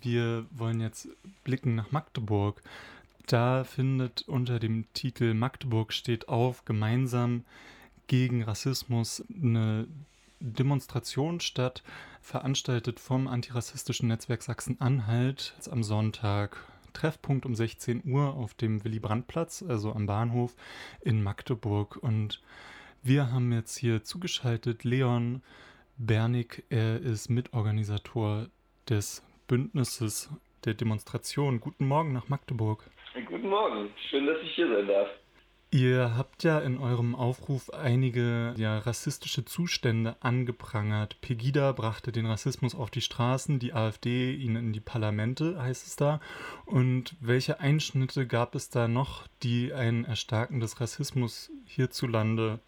Wir wollen jetzt blicken nach Magdeburg. Da findet unter dem Titel Magdeburg steht auf gemeinsam gegen Rassismus eine Demonstration statt, veranstaltet vom antirassistischen Netzwerk Sachsen-Anhalt am Sonntag. Treffpunkt um 16 Uhr auf dem Willy-Brandt-Platz, also am Bahnhof in Magdeburg. Und wir haben jetzt hier zugeschaltet Leon Bernig. Er ist Mitorganisator des Bündnisses der Demonstration. Guten Morgen nach Magdeburg. Guten Morgen, schön, dass ich hier sein darf. Ihr habt ja in eurem Aufruf einige ja, rassistische Zustände angeprangert. Pegida brachte den Rassismus auf die Straßen, die AfD ihn in die Parlamente, heißt es da. Und welche Einschnitte gab es da noch, die ein Erstarken des Rassismus hierzulande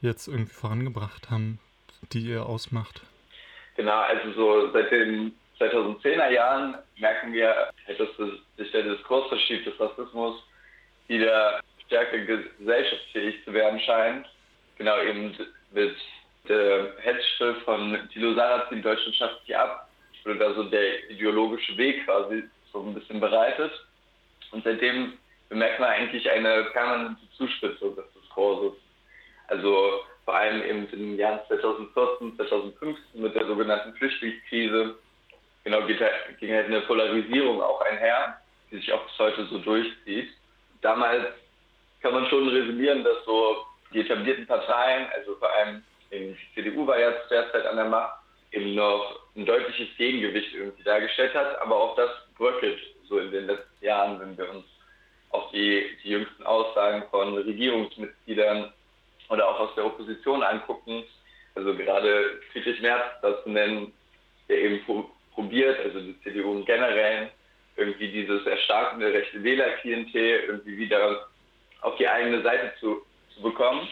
jetzt irgendwie vorangebracht haben, die ihr ausmacht? Genau, also so seit den 2010er Jahren merken wir, dass sich der Diskurs verschiebt des Rassismus wieder stärker gesellschaftsfähig zu werden scheint. Genau eben mit der Hetzschrift von Thilo Sarrazin, Deutschland schafft sich ab, wurde da so der ideologische Weg quasi so ein bisschen bereitet. Und seitdem bemerkt man eigentlich eine permanente Zuspitzung des Diskurses. Also vor allem eben in den Jahren 2014, 2015 mit der sogenannten Flüchtlingskrise genau geht, ging halt eine Polarisierung auch einher, die sich auch bis heute so durchzieht. Damals kann man schon resümieren, dass so die etablierten Parteien, also vor allem die CDU war ja derzeit an der Macht, eben noch ein deutliches Gegengewicht irgendwie dargestellt hat, aber auch das bröckelt so in den letzten Jahren, wenn wir uns auch die, die jüngsten Aussagen von Regierungsmitgliedern oder auch aus der Opposition angucken. Also gerade Friedrich Merz das nennen, der eben probiert, also die CDU im Generellen, irgendwie dieses erstarkende rechte Wählerklientel irgendwie wieder auf die eigene Seite zu, zu bekommen.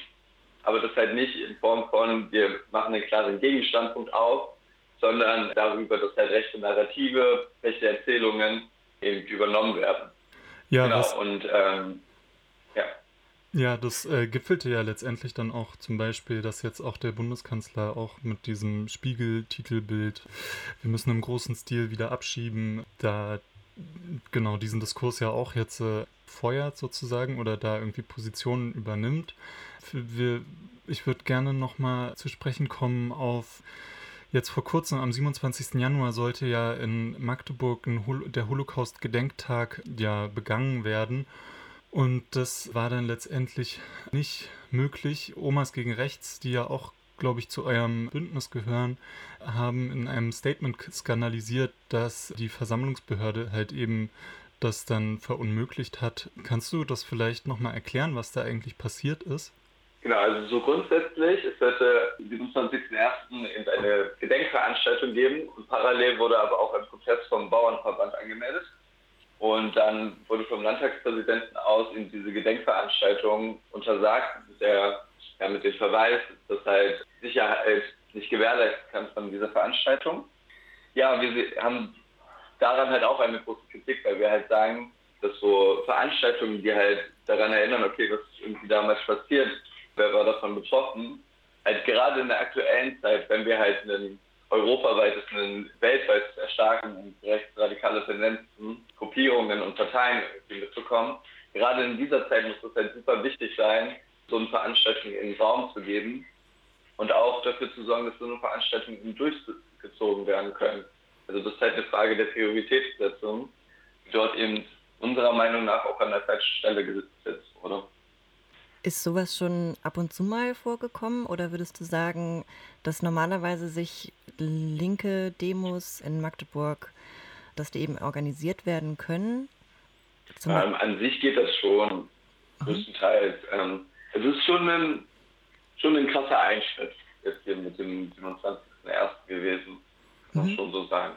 Aber das halt nicht in Form von, wir machen einen klaren Gegenstandpunkt auf, sondern darüber, dass halt rechte Narrative, rechte Erzählungen eben übernommen werden. Ja, genau. Und ähm, ja. Ja, das äh, gipfelte ja letztendlich dann auch zum Beispiel, dass jetzt auch der Bundeskanzler auch mit diesem Spiegel-Titelbild, wir müssen im großen Stil wieder abschieben, da genau diesen Diskurs ja auch jetzt äh, feuert sozusagen oder da irgendwie Positionen übernimmt. Wir, ich würde gerne nochmal zu sprechen kommen auf Jetzt vor kurzem, am 27. Januar, sollte ja in Magdeburg Hol der Holocaust-Gedenktag ja begangen werden. Und das war dann letztendlich nicht möglich. Omas gegen Rechts, die ja auch, glaube ich, zu eurem Bündnis gehören, haben in einem Statement skandalisiert, dass die Versammlungsbehörde halt eben das dann verunmöglicht hat. Kannst du das vielleicht nochmal erklären, was da eigentlich passiert ist? Genau, also so grundsätzlich, es sollte am 27.01. eine Gedenkveranstaltung geben und parallel wurde aber auch ein Protest vom Bauernverband angemeldet. Und dann wurde vom Landtagspräsidenten aus in diese Gedenkveranstaltung untersagt, der, ja, mit dem Verweis, dass halt Sicherheit nicht gewährleisten kann von dieser Veranstaltung. Ja, wir haben daran halt auch eine große Kritik, weil wir halt sagen, dass so Veranstaltungen, die halt daran erinnern, okay, was ist irgendwie damals passiert, wer war davon betroffen, halt gerade in der aktuellen Zeit, wenn wir halt einen europaweites, ein weltweites Erstarken und rechtsradikale Tendenzen, Gruppierungen und Parteien mitbekommen. Gerade in dieser Zeit muss es halt super wichtig sein, so eine Veranstaltung in den Raum zu geben und auch dafür zu sorgen, dass so eine Veranstaltungen durchgezogen werden können. Also das ist halt eine Frage der Prioritätssetzung, die dort eben unserer Meinung nach auch an der falschen Stelle gesetzt wurde. Ist sowas schon ab und zu mal vorgekommen oder würdest du sagen, dass normalerweise sich linke Demos in Magdeburg, dass die eben organisiert werden können? Ähm, an sich geht das schon, mhm. größtenteils. Ähm, es ist schon ein, schon ein krasser Einschnitt jetzt hier mit dem 27.01. gewesen, muss mhm. schon so sagen.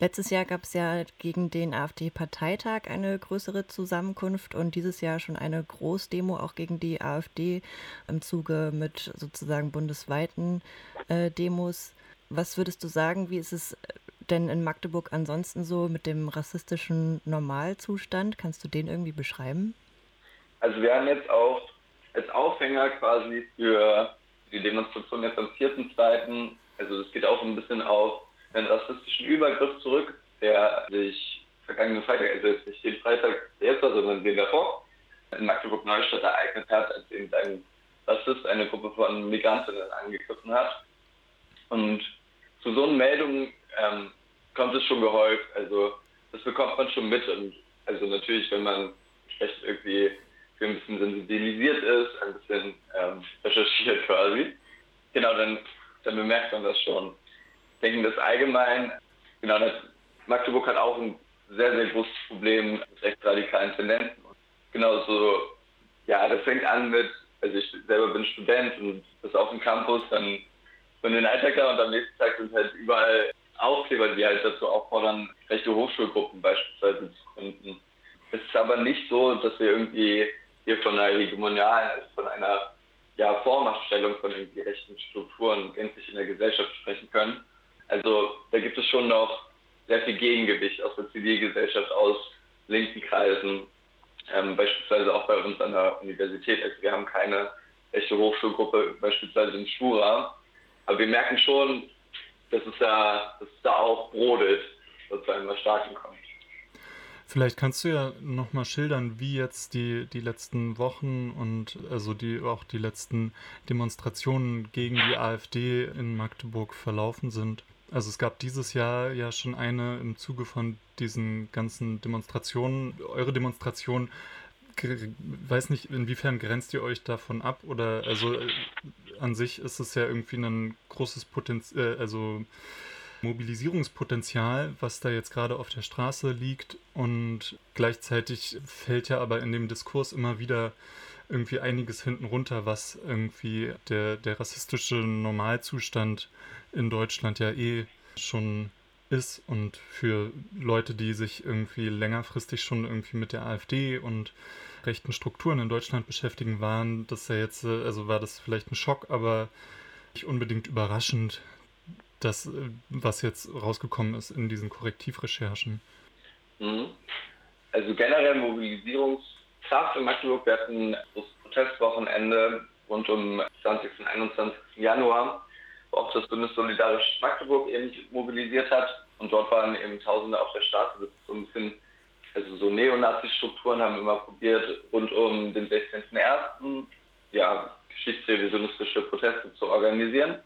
Letztes Jahr gab es ja gegen den AfD-Parteitag eine größere Zusammenkunft und dieses Jahr schon eine Großdemo auch gegen die AfD im Zuge mit sozusagen bundesweiten äh, Demos. Was würdest du sagen, wie ist es denn in Magdeburg ansonsten so mit dem rassistischen Normalzustand? Kannst du den irgendwie beschreiben? Also wir haben jetzt auch als Aufhänger quasi für die Demonstration jetzt am 4.2., also es geht auch ein bisschen auf einen rassistischen Übergriff zurück, der sich vergangenen Freitag, also jetzt nicht den Freitag jetzt, sondern den davor, in Magdeburg-Neustadt ereignet hat, als eben ein Rassist eine Gruppe von Migrantinnen angegriffen hat. Und zu so einer Meldung ähm, kommt es schon gehäuft. Also das bekommt man schon mit. Und also natürlich, wenn man vielleicht irgendwie für ein bisschen sensibilisiert ist, ein bisschen ähm, recherchiert quasi, genau, dann, dann bemerkt man das schon. Ich denke, das allgemein, genau, das, Magdeburg hat auch ein sehr, sehr großes Problem mit rechtsradikalen Tendenzen. Genau so, ja, das fängt an mit, also ich selber bin Student und das auf dem Campus, dann bin den Alltag und am nächsten Tag sind halt überall Aufkleber, die halt dazu auffordern, rechte Hochschulgruppen beispielsweise zu gründen. Es ist aber nicht so, dass wir irgendwie hier von einer hegemonialen, also von einer ja, Vormachtstellung von irgendwie rechten Strukturen gänzlich in der Gesellschaft sprechen können. Also da gibt es schon noch sehr viel Gegengewicht aus der Zivilgesellschaft, aus linken Kreisen, ähm, beispielsweise auch bei uns an der Universität. Also wir haben keine echte Hochschulgruppe, beispielsweise in Schura. Aber wir merken schon, dass es da, dass es da auch brodelt, sozusagen was Starken kommt. Vielleicht kannst du ja nochmal schildern, wie jetzt die, die letzten Wochen und also die auch die letzten Demonstrationen gegen die AfD in Magdeburg verlaufen sind. Also es gab dieses Jahr ja schon eine im Zuge von diesen ganzen Demonstrationen. Eure Demonstration, weiß nicht, inwiefern grenzt ihr euch davon ab? Oder also äh, an sich ist es ja irgendwie ein großes Potenzial, äh, also Mobilisierungspotenzial, was da jetzt gerade auf der Straße liegt. Und gleichzeitig fällt ja aber in dem Diskurs immer wieder irgendwie einiges hinten runter, was irgendwie der, der rassistische Normalzustand in Deutschland ja eh schon ist und für Leute, die sich irgendwie längerfristig schon irgendwie mit der AfD und rechten Strukturen in Deutschland beschäftigen, waren das ja jetzt, äh, also war das vielleicht ein Schock, aber nicht unbedingt überraschend, das, äh, was jetzt rausgekommen ist in diesen Korrektivrecherchen. Mhm. Also generell Mobilisierungskraft in Magdeburg. Wir hatten das Protestwochenende rund um 20. und 21. Januar auch das Bundessolidarische Magdeburg eben mobilisiert hat. Und dort waren eben Tausende auf der Straße. Das ist so ein bisschen, also so Neonazi-Strukturen haben immer probiert, rund um den 16.01. ja, geschichtsrevisionistische Proteste zu organisieren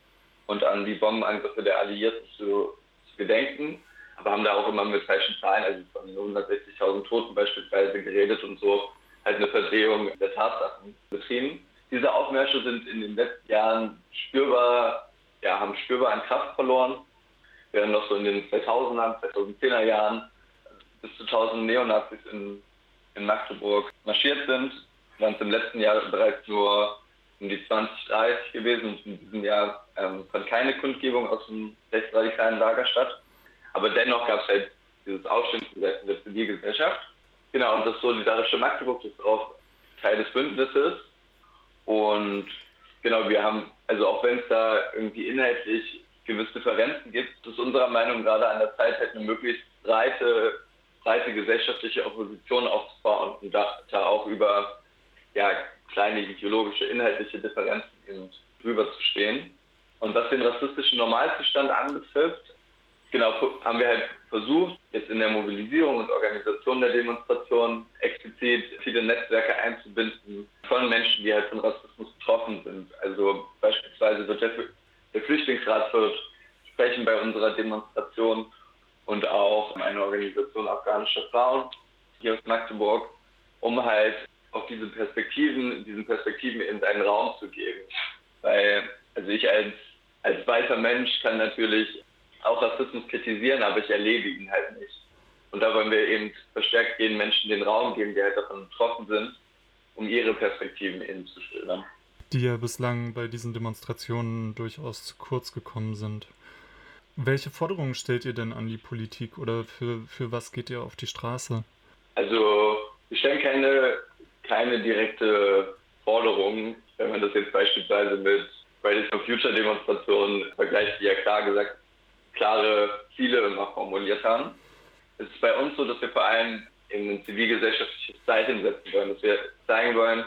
und an die Bombenangriffe der Alliierten zu, zu gedenken. Aber haben da auch immer mit falschen Zahlen, also von 160.000 Toten beispielsweise geredet und so halt eine Verdrehung der Tatsachen betrieben. Diese Aufmärsche sind in den letzten Jahren spürbar ja, haben spürbar an Kraft verloren. Während noch so in den 2000er, 2010er Jahren bis zu 1000 Neonazis in, in Magdeburg marschiert sind, waren es im letzten Jahr bereits nur um die 20, 30 gewesen in diesem Jahr ähm, fand keine Kundgebung aus dem rechtsradikalen Lager statt. Aber dennoch gab es halt dieses Seiten der Zivilgesellschaft. Genau, und das Solidarische Magdeburg ist auch Teil des Bündnisses. Und genau, wir haben also auch wenn es da irgendwie inhaltlich gewisse Differenzen gibt, ist unserer Meinung gerade an der Zeit, halt eine möglichst breite, breite gesellschaftliche Opposition aufzubauen und da, da auch über ja, kleine ideologische, inhaltliche Differenzen drüber zu stehen. Und was den rassistischen Normalzustand anbetrifft, genau, haben wir halt versucht, jetzt in der Mobilisierung und Organisation der Demonstration explizit viele Netzwerke einzubinden von Menschen, die halt von Rassismus betroffen sind. Also beispielsweise wird der, der Flüchtlingsrat wird sprechen bei unserer Demonstration und auch eine Organisation afghanischer Frauen hier aus Magdeburg, um halt auf diese Perspektiven, diesen Perspektiven eben einen Raum zu geben. Weil, also ich als, als weißer Mensch kann natürlich auch Rassismus kritisieren, aber ich erlebe ihn halt nicht. Und da wollen wir eben verstärkt den Menschen den Raum geben, die halt davon betroffen sind, um ihre Perspektiven eben zu schildern. Die ja bislang bei diesen Demonstrationen durchaus zu kurz gekommen sind. Welche Forderungen stellt ihr denn an die Politik oder für, für was geht ihr auf die Straße? Also wir stellen keine, keine direkte Forderung, wenn man das jetzt beispielsweise mit Fridays for Future Demonstrationen vergleicht, die ja klar gesagt klare Ziele immer formuliert haben. Es ist bei uns so, dass wir vor allem in ein zivilgesellschaftliches Zeichen setzen wollen, dass wir zeigen wollen,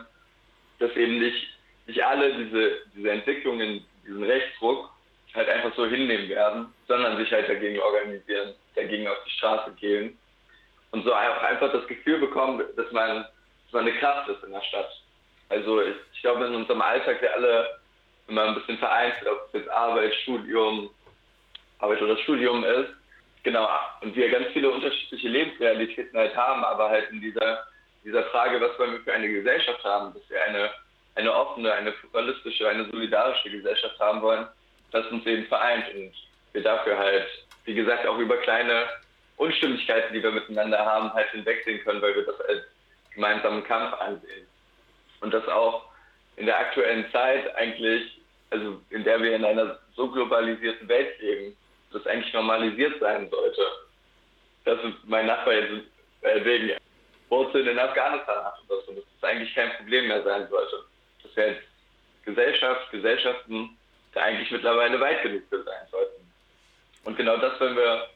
dass eben nicht, nicht alle diese, diese Entwicklungen, diesen Rechtsdruck halt einfach so hinnehmen werden, sondern sich halt dagegen organisieren, dagegen auf die Straße gehen und so auch einfach das Gefühl bekommen, dass man, dass man eine Kraft ist in der Stadt. Also ich, ich glaube, in unserem Alltag wir alle immer ein bisschen vereinzelt, ob es jetzt Arbeit, Studium, Arbeit oder Studium ist. Genau, und wir ganz viele unterschiedliche Lebensrealitäten halt haben, aber halt in dieser, dieser Frage, was wollen wir für eine Gesellschaft haben, dass wir eine, eine offene, eine pluralistische, eine solidarische Gesellschaft haben wollen, das uns eben vereint und wir dafür halt, wie gesagt, auch über kleine Unstimmigkeiten, die wir miteinander haben, halt hinwegsehen können, weil wir das als gemeinsamen Kampf ansehen. Und das auch in der aktuellen Zeit eigentlich, also in der wir in einer so globalisierten Welt leben, das eigentlich normalisiert sein sollte. Dass mein Nachbar jetzt äh, wegen Wurzeln in Afghanistan hat so, dass das eigentlich kein Problem mehr sein sollte. Dass wir als Gesellschaft, Gesellschaften da eigentlich mittlerweile weit genug für sein sollten. Und genau das wollen wir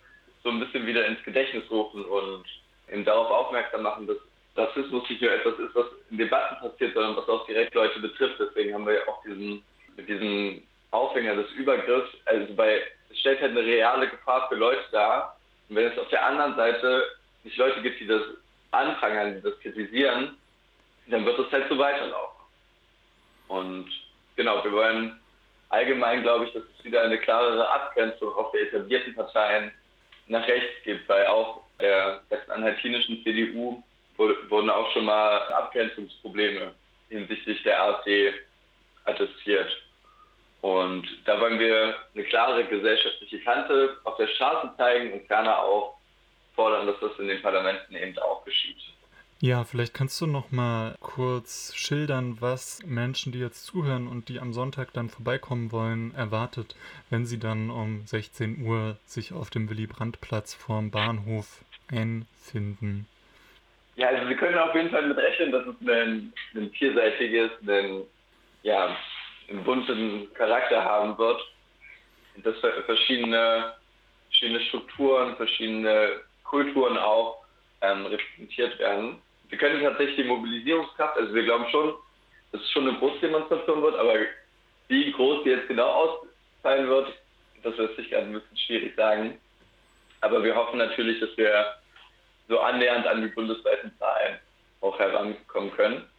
so ein bisschen wieder ins Gedächtnis rufen und eben darauf aufmerksam machen, dass Rassismus nicht nur etwas ist, was in Debatten passiert, sondern was auch direkt Leute betrifft. Deswegen haben wir ja auch diesen, diesen Aufhänger des Übergriffs, also bei, es stellt halt eine reale Gefahr für Leute dar. Und wenn es auf der anderen Seite nicht Leute gibt, die das anprangern, die das kritisieren, dann wird es halt so weiterlaufen. Und genau, wir wollen allgemein, glaube ich, dass es wieder eine klarere Abgrenzung auch der etablierten Parteien nach rechts gibt, weil auch der sachsen-anhaltinischen CDU wurden auch schon mal Abgrenzungsprobleme hinsichtlich der AfD attestiert. Und da wollen wir eine klare gesellschaftliche Kante auf der Straße zeigen und ferner auch fordern, dass das in den Parlamenten eben auch geschieht. Ja, vielleicht kannst du noch mal kurz schildern, was Menschen, die jetzt zuhören und die am Sonntag dann vorbeikommen wollen, erwartet, wenn sie dann um 16 Uhr sich auf dem Willy-Brandt-Platz vorm Bahnhof einfinden. Ja, also Sie können auf jeden Fall mit rechnen, dass es ein, ein vielseitiges, ein, ja, einen bunten Charakter haben wird. Und dass verschiedene, verschiedene Strukturen, verschiedene Kulturen auch ähm, repräsentiert werden. Wir können tatsächlich die Mobilisierungskraft, also wir glauben schon, dass es schon eine Großdemonstration wird, aber wie groß die jetzt genau ausfallen wird, das lässt sich gerade ein bisschen schwierig sagen. Aber wir hoffen natürlich, dass wir so annähernd an die bundesweiten Zahlen auch herankommen können.